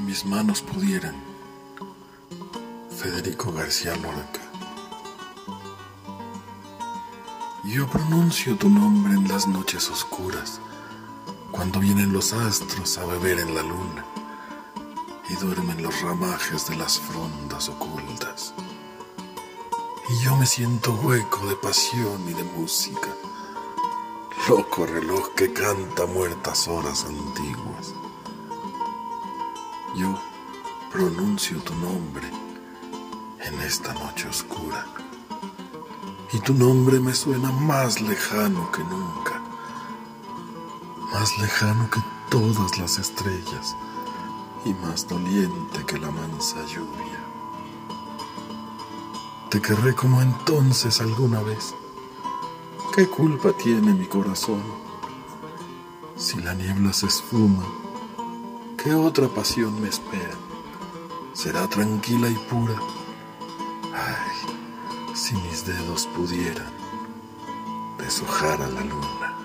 mis manos pudieran. Federico García Lorca. Yo pronuncio tu nombre en las noches oscuras, cuando vienen los astros a beber en la luna y duermen los ramajes de las frondas ocultas. Y yo me siento hueco de pasión y de música, loco reloj que canta muertas horas antiguas. Yo pronuncio tu nombre en esta noche oscura. Y tu nombre me suena más lejano que nunca, más lejano que todas las estrellas y más doliente que la mansa lluvia. Te querré como entonces alguna vez. ¿Qué culpa tiene mi corazón? Si la niebla se esfuma, ¿qué otra pasión me espera? Será tranquila y pura Ay, si mis dedos pudieran deshojar a la luna.